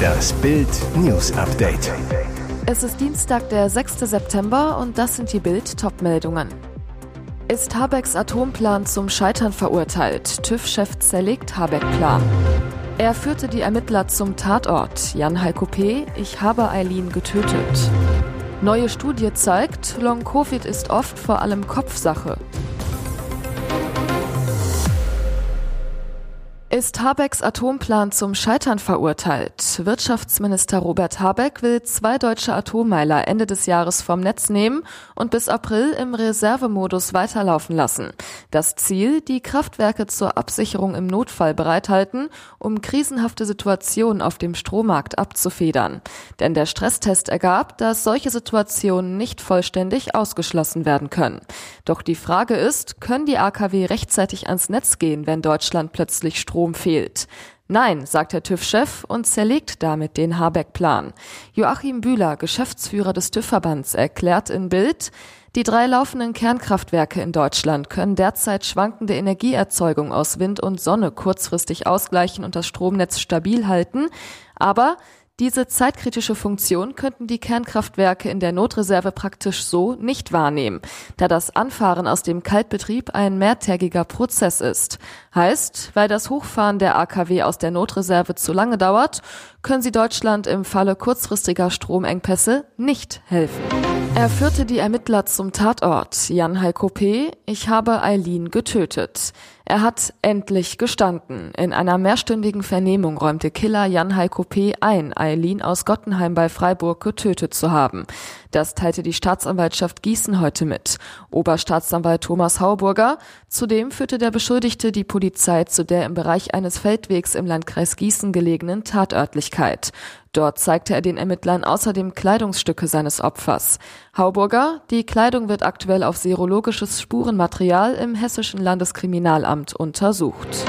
Das Bild News Update. Es ist Dienstag, der 6. September und das sind die Bild Topmeldungen. Ist Habecks Atomplan zum Scheitern verurteilt? TÜV-Chef zerlegt Habeck-Plan. Er führte die Ermittler zum Tatort. Jan Heiko P. Ich habe Eileen getötet. Neue Studie zeigt, Long-Covid ist oft vor allem Kopfsache. Ist Habecks Atomplan zum Scheitern verurteilt? Wirtschaftsminister Robert Habeck will zwei deutsche Atommeiler Ende des Jahres vom Netz nehmen und bis April im Reservemodus weiterlaufen lassen. Das Ziel, die Kraftwerke zur Absicherung im Notfall bereithalten, um krisenhafte Situationen auf dem Strommarkt abzufedern. Denn der Stresstest ergab, dass solche Situationen nicht vollständig ausgeschlossen werden können. Doch die Frage ist, können die AKW rechtzeitig ans Netz gehen, wenn Deutschland plötzlich Strom Strom fehlt. Nein, sagt der TÜV-Chef und zerlegt damit den Habeck-Plan. Joachim Bühler, Geschäftsführer des TÜV-Verbands, erklärt in Bild, die drei laufenden Kernkraftwerke in Deutschland können derzeit schwankende Energieerzeugung aus Wind und Sonne kurzfristig ausgleichen und das Stromnetz stabil halten, aber diese zeitkritische Funktion könnten die Kernkraftwerke in der Notreserve praktisch so nicht wahrnehmen, da das Anfahren aus dem Kaltbetrieb ein mehrtägiger Prozess ist. Heißt, weil das Hochfahren der AKW aus der Notreserve zu lange dauert, können sie Deutschland im Falle kurzfristiger Stromengpässe nicht helfen. Er führte die Ermittler zum Tatort. Jan Heiko P. Ich habe Eileen getötet. Er hat endlich gestanden. In einer mehrstündigen Vernehmung räumte Killer Jan Heiko P. ein, Eileen aus Gottenheim bei Freiburg getötet zu haben. Das teilte die Staatsanwaltschaft Gießen heute mit. Oberstaatsanwalt Thomas Hauburger. Zudem führte der Beschuldigte die Polizei zu der im Bereich eines Feldwegs im Landkreis Gießen gelegenen Tatörtlichkeit. Dort zeigte er den Ermittlern außerdem Kleidungsstücke seines Opfers. Hauburger, die Kleidung wird aktuell auf serologisches Spurenmaterial im Hessischen Landeskriminalamt untersucht.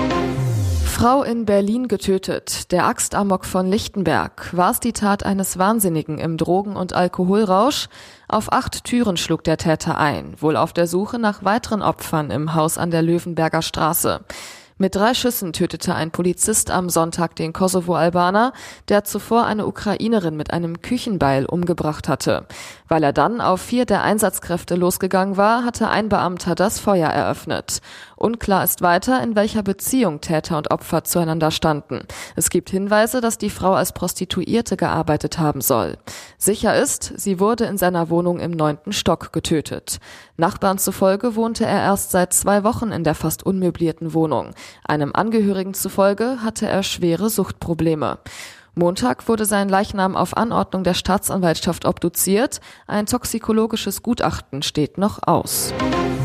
Frau in Berlin getötet. Der Axtamok von Lichtenberg. War es die Tat eines Wahnsinnigen im Drogen- und Alkoholrausch? Auf acht Türen schlug der Täter ein, wohl auf der Suche nach weiteren Opfern im Haus an der Löwenberger Straße. Mit drei Schüssen tötete ein Polizist am Sonntag den Kosovo-Albaner, der zuvor eine Ukrainerin mit einem Küchenbeil umgebracht hatte. Weil er dann auf vier der Einsatzkräfte losgegangen war, hatte ein Beamter das Feuer eröffnet. Unklar ist weiter, in welcher Beziehung Täter und Opfer zueinander standen. Es gibt Hinweise, dass die Frau als Prostituierte gearbeitet haben soll. Sicher ist, sie wurde in seiner Wohnung im neunten Stock getötet. Nachbarn zufolge wohnte er erst seit zwei Wochen in der fast unmöblierten Wohnung. Einem Angehörigen zufolge hatte er schwere Suchtprobleme. Montag wurde sein Leichnam auf Anordnung der Staatsanwaltschaft obduziert. Ein toxikologisches Gutachten steht noch aus.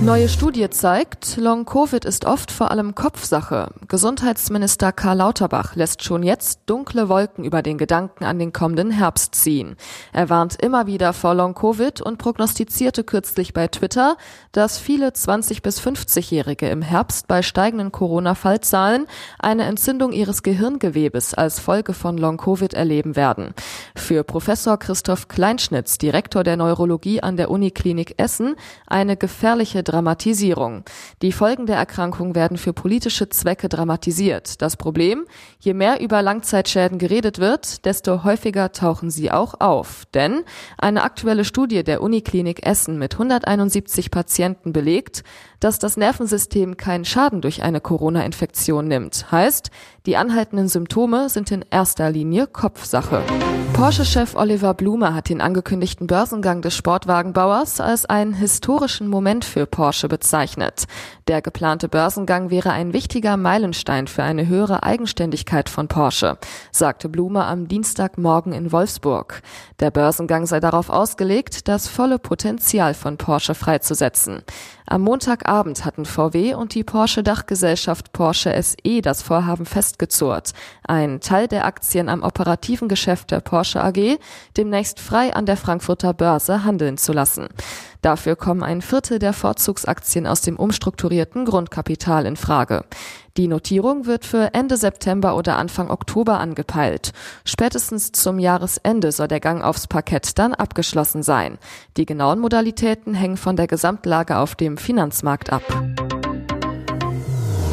Neue Studie zeigt, Long-Covid ist oft vor allem Kopfsache. Gesundheitsminister Karl Lauterbach lässt schon jetzt dunkle Wolken über den Gedanken an den kommenden Herbst ziehen. Er warnt immer wieder vor Long-Covid und prognostizierte kürzlich bei Twitter, dass viele 20- bis 50-Jährige im Herbst bei steigenden Corona-Fallzahlen eine Entzündung ihres Gehirngewebes als Folge von Long-Covid erleben werden. Für Professor Christoph Kleinschnitz, Direktor der Neurologie an der Uniklinik Essen, eine gefährliche Dramatisierung. Die Folgen der Erkrankung werden für politische Zwecke dramatisiert. Das Problem, je mehr über Langzeitschäden geredet wird, desto häufiger tauchen sie auch auf. Denn eine aktuelle Studie der Uniklinik Essen mit 171 Patienten belegt, dass das Nervensystem keinen Schaden durch eine Corona-Infektion nimmt. Heißt, die anhaltenden Symptome sind in erster Linie Kopfsache. Porsche-Chef Oliver Blume hat den angekündigten Börsengang des Sportwagenbauers als einen historischen Moment für Porsche bezeichnet. Der geplante Börsengang wäre ein wichtiger Meilenstein für eine höhere Eigenständigkeit von Porsche, sagte Blume am Dienstagmorgen in Wolfsburg. Der Börsengang sei darauf ausgelegt, das volle Potenzial von Porsche freizusetzen. Am Montagabend hatten VW und die Porsche-Dachgesellschaft Porsche SE das Vorhaben festgezurrt, einen Teil der Aktien am operativen Geschäft der Porsche AG demnächst frei an der Frankfurter Börse handeln zu lassen. Dafür kommen ein Viertel der Vorzugsaktien aus dem umstrukturierten Grundkapital in Frage. Die Notierung wird für Ende September oder Anfang Oktober angepeilt. Spätestens zum Jahresende soll der Gang aufs Parkett dann abgeschlossen sein. Die genauen Modalitäten hängen von der Gesamtlage auf dem Finanzmarkt ab.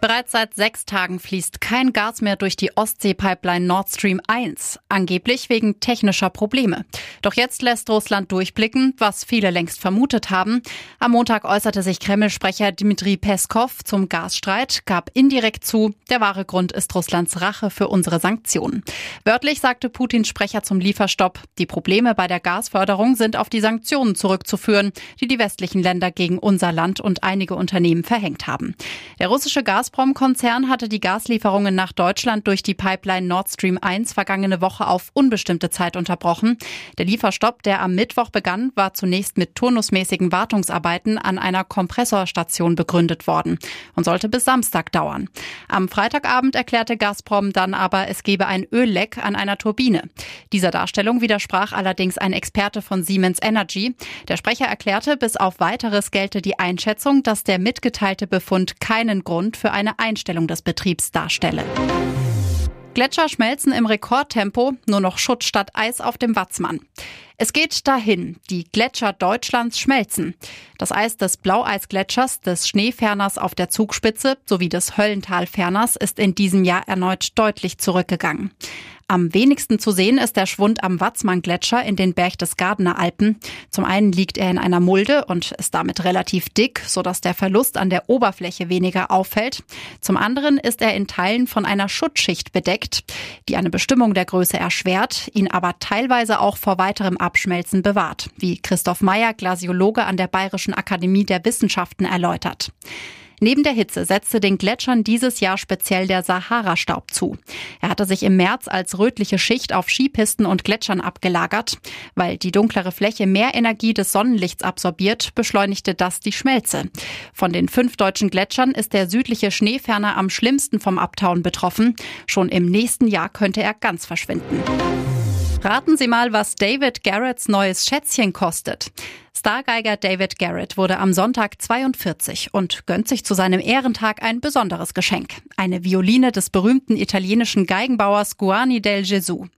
Bereits seit sechs Tagen fließt kein Gas mehr durch die Ostsee-Pipeline Nord Stream 1, angeblich wegen technischer Probleme. Doch jetzt lässt Russland durchblicken, was viele längst vermutet haben. Am Montag äußerte sich Kreml-Sprecher Dmitri Peskov zum Gasstreit, gab indirekt zu, der wahre Grund ist Russlands Rache für unsere Sanktionen. Wörtlich sagte Putins Sprecher zum Lieferstopp, die Probleme bei der Gasförderung sind auf die Sanktionen zurückzuführen, die die westlichen Länder gegen unser Land und einige Unternehmen verhängt haben. Der russische Gas Gazprom-Konzern hatte die Gaslieferungen nach Deutschland durch die Pipeline Nord Stream 1 vergangene Woche auf unbestimmte Zeit unterbrochen. Der Lieferstopp, der am Mittwoch begann, war zunächst mit turnusmäßigen Wartungsarbeiten an einer Kompressorstation begründet worden und sollte bis Samstag dauern. Am Freitagabend erklärte Gazprom dann aber, es gebe ein Ölleck an einer Turbine. Dieser Darstellung widersprach allerdings ein Experte von Siemens Energy. Der Sprecher erklärte, bis auf weiteres gelte die Einschätzung, dass der mitgeteilte Befund keinen Grund für eine Einstellung des Betriebs darstelle. Gletscher schmelzen im Rekordtempo, nur noch Schutt statt Eis auf dem Watzmann. Es geht dahin, die Gletscher Deutschlands schmelzen. Das Eis des Blaueisgletschers, des Schneeferners auf der Zugspitze sowie des Höllentalferners ist in diesem Jahr erneut deutlich zurückgegangen. Am wenigsten zu sehen ist der Schwund am Watzmann-Gletscher in den Berchtesgadener Alpen. Zum einen liegt er in einer Mulde und ist damit relativ dick, sodass der Verlust an der Oberfläche weniger auffällt. Zum anderen ist er in Teilen von einer Schutzschicht bedeckt, die eine Bestimmung der Größe erschwert, ihn aber teilweise auch vor weiterem Abschmelzen bewahrt, wie Christoph Meyer, Glasiologe an der Bayerischen Akademie der Wissenschaften, erläutert. Neben der Hitze setzte den Gletschern dieses Jahr speziell der Sahara-Staub zu. Er hatte sich im März als rötliche Schicht auf Skipisten und Gletschern abgelagert. Weil die dunklere Fläche mehr Energie des Sonnenlichts absorbiert, beschleunigte das die Schmelze. Von den fünf deutschen Gletschern ist der südliche Schneeferner am schlimmsten vom Abtauen betroffen. Schon im nächsten Jahr könnte er ganz verschwinden. Raten Sie mal, was David Garretts neues Schätzchen kostet. Stargeiger David Garrett wurde am Sonntag 42 und gönnt sich zu seinem Ehrentag ein besonderes Geschenk. Eine Violine des berühmten italienischen Geigenbauers Guani del Gesù.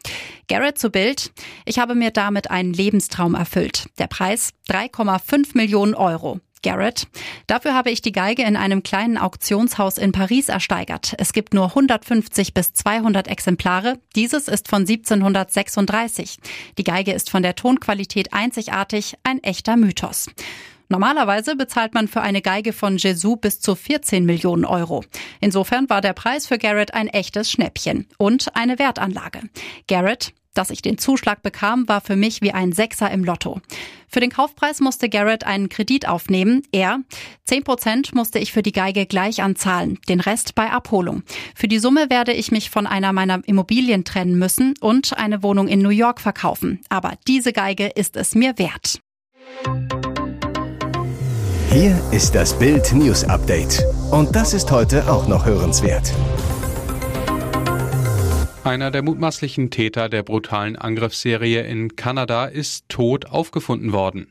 Garrett zu Bild. Ich habe mir damit einen Lebenstraum erfüllt. Der Preis 3,5 Millionen Euro. Garrett. Dafür habe ich die Geige in einem kleinen Auktionshaus in Paris ersteigert. Es gibt nur 150 bis 200 Exemplare. Dieses ist von 1736. Die Geige ist von der Tonqualität einzigartig, ein echter Mythos. Normalerweise bezahlt man für eine Geige von Jesu bis zu 14 Millionen Euro. Insofern war der Preis für Garrett ein echtes Schnäppchen und eine Wertanlage. Garrett, dass ich den Zuschlag bekam, war für mich wie ein Sechser im Lotto. Für den Kaufpreis musste Garrett einen Kredit aufnehmen. Er, 10 Prozent musste ich für die Geige gleich anzahlen, den Rest bei Abholung. Für die Summe werde ich mich von einer meiner Immobilien trennen müssen und eine Wohnung in New York verkaufen. Aber diese Geige ist es mir wert. Hier ist das Bild News Update. Und das ist heute auch noch hörenswert. Einer der mutmaßlichen Täter der brutalen Angriffsserie in Kanada ist tot aufgefunden worden.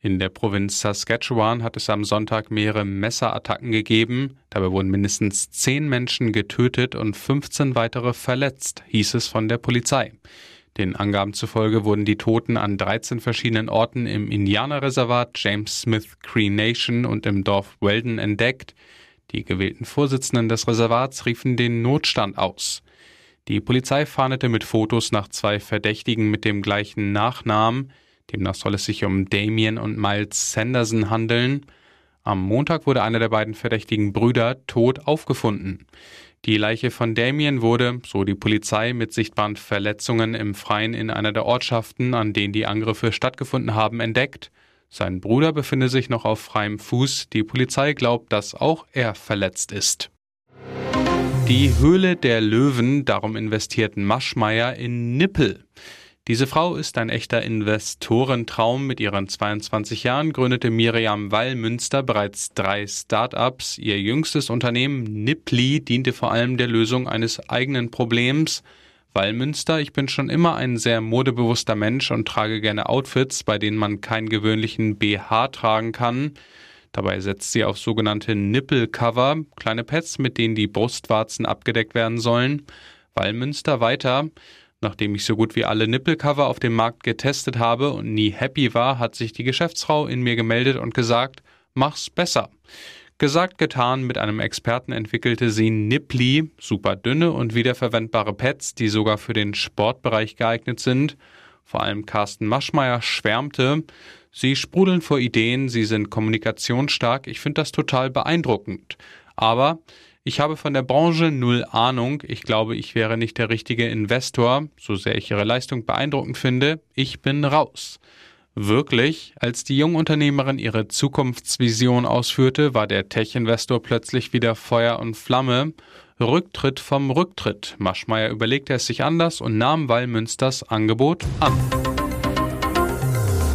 In der Provinz Saskatchewan hat es am Sonntag mehrere Messerattacken gegeben. Dabei wurden mindestens zehn Menschen getötet und 15 weitere verletzt, hieß es von der Polizei. Den Angaben zufolge wurden die Toten an 13 verschiedenen Orten im Indianerreservat James Smith Cree Nation und im Dorf Weldon entdeckt. Die gewählten Vorsitzenden des Reservats riefen den Notstand aus. Die Polizei fahndete mit Fotos nach zwei Verdächtigen mit dem gleichen Nachnamen. Demnach soll es sich um Damien und Miles Sanderson handeln. Am Montag wurde einer der beiden verdächtigen Brüder tot aufgefunden. Die Leiche von Damien wurde, so die Polizei, mit sichtbaren Verletzungen im Freien in einer der Ortschaften, an denen die Angriffe stattgefunden haben, entdeckt. Sein Bruder befinde sich noch auf freiem Fuß. Die Polizei glaubt, dass auch er verletzt ist. Die Höhle der Löwen, darum investierten Maschmeyer in Nippel. Diese Frau ist ein echter Investorentraum. Mit ihren 22 Jahren gründete Miriam Wallmünster bereits drei Start-ups. Ihr jüngstes Unternehmen Nippli diente vor allem der Lösung eines eigenen Problems. Wallmünster, ich bin schon immer ein sehr modebewusster Mensch und trage gerne Outfits, bei denen man keinen gewöhnlichen BH tragen kann. Dabei setzt sie auf sogenannte Nippelcover, kleine Pads, mit denen die Brustwarzen abgedeckt werden sollen. Wallmünster weiter. Nachdem ich so gut wie alle Nippelcover auf dem Markt getestet habe und nie happy war, hat sich die Geschäftsfrau in mir gemeldet und gesagt, mach's besser. Gesagt, getan, mit einem Experten entwickelte sie Nippli, super dünne und wiederverwendbare Pads, die sogar für den Sportbereich geeignet sind. Vor allem Carsten Maschmeyer schwärmte. Sie sprudeln vor Ideen, sie sind kommunikationsstark. Ich finde das total beeindruckend. Aber ich habe von der Branche null Ahnung. Ich glaube, ich wäre nicht der richtige Investor, so sehr ich ihre Leistung beeindruckend finde. Ich bin raus. Wirklich, als die Jungunternehmerin ihre Zukunftsvision ausführte, war der Tech-Investor plötzlich wieder Feuer und Flamme. Rücktritt vom Rücktritt. Maschmeyer überlegte es sich anders und nahm Wallmünsters Angebot an.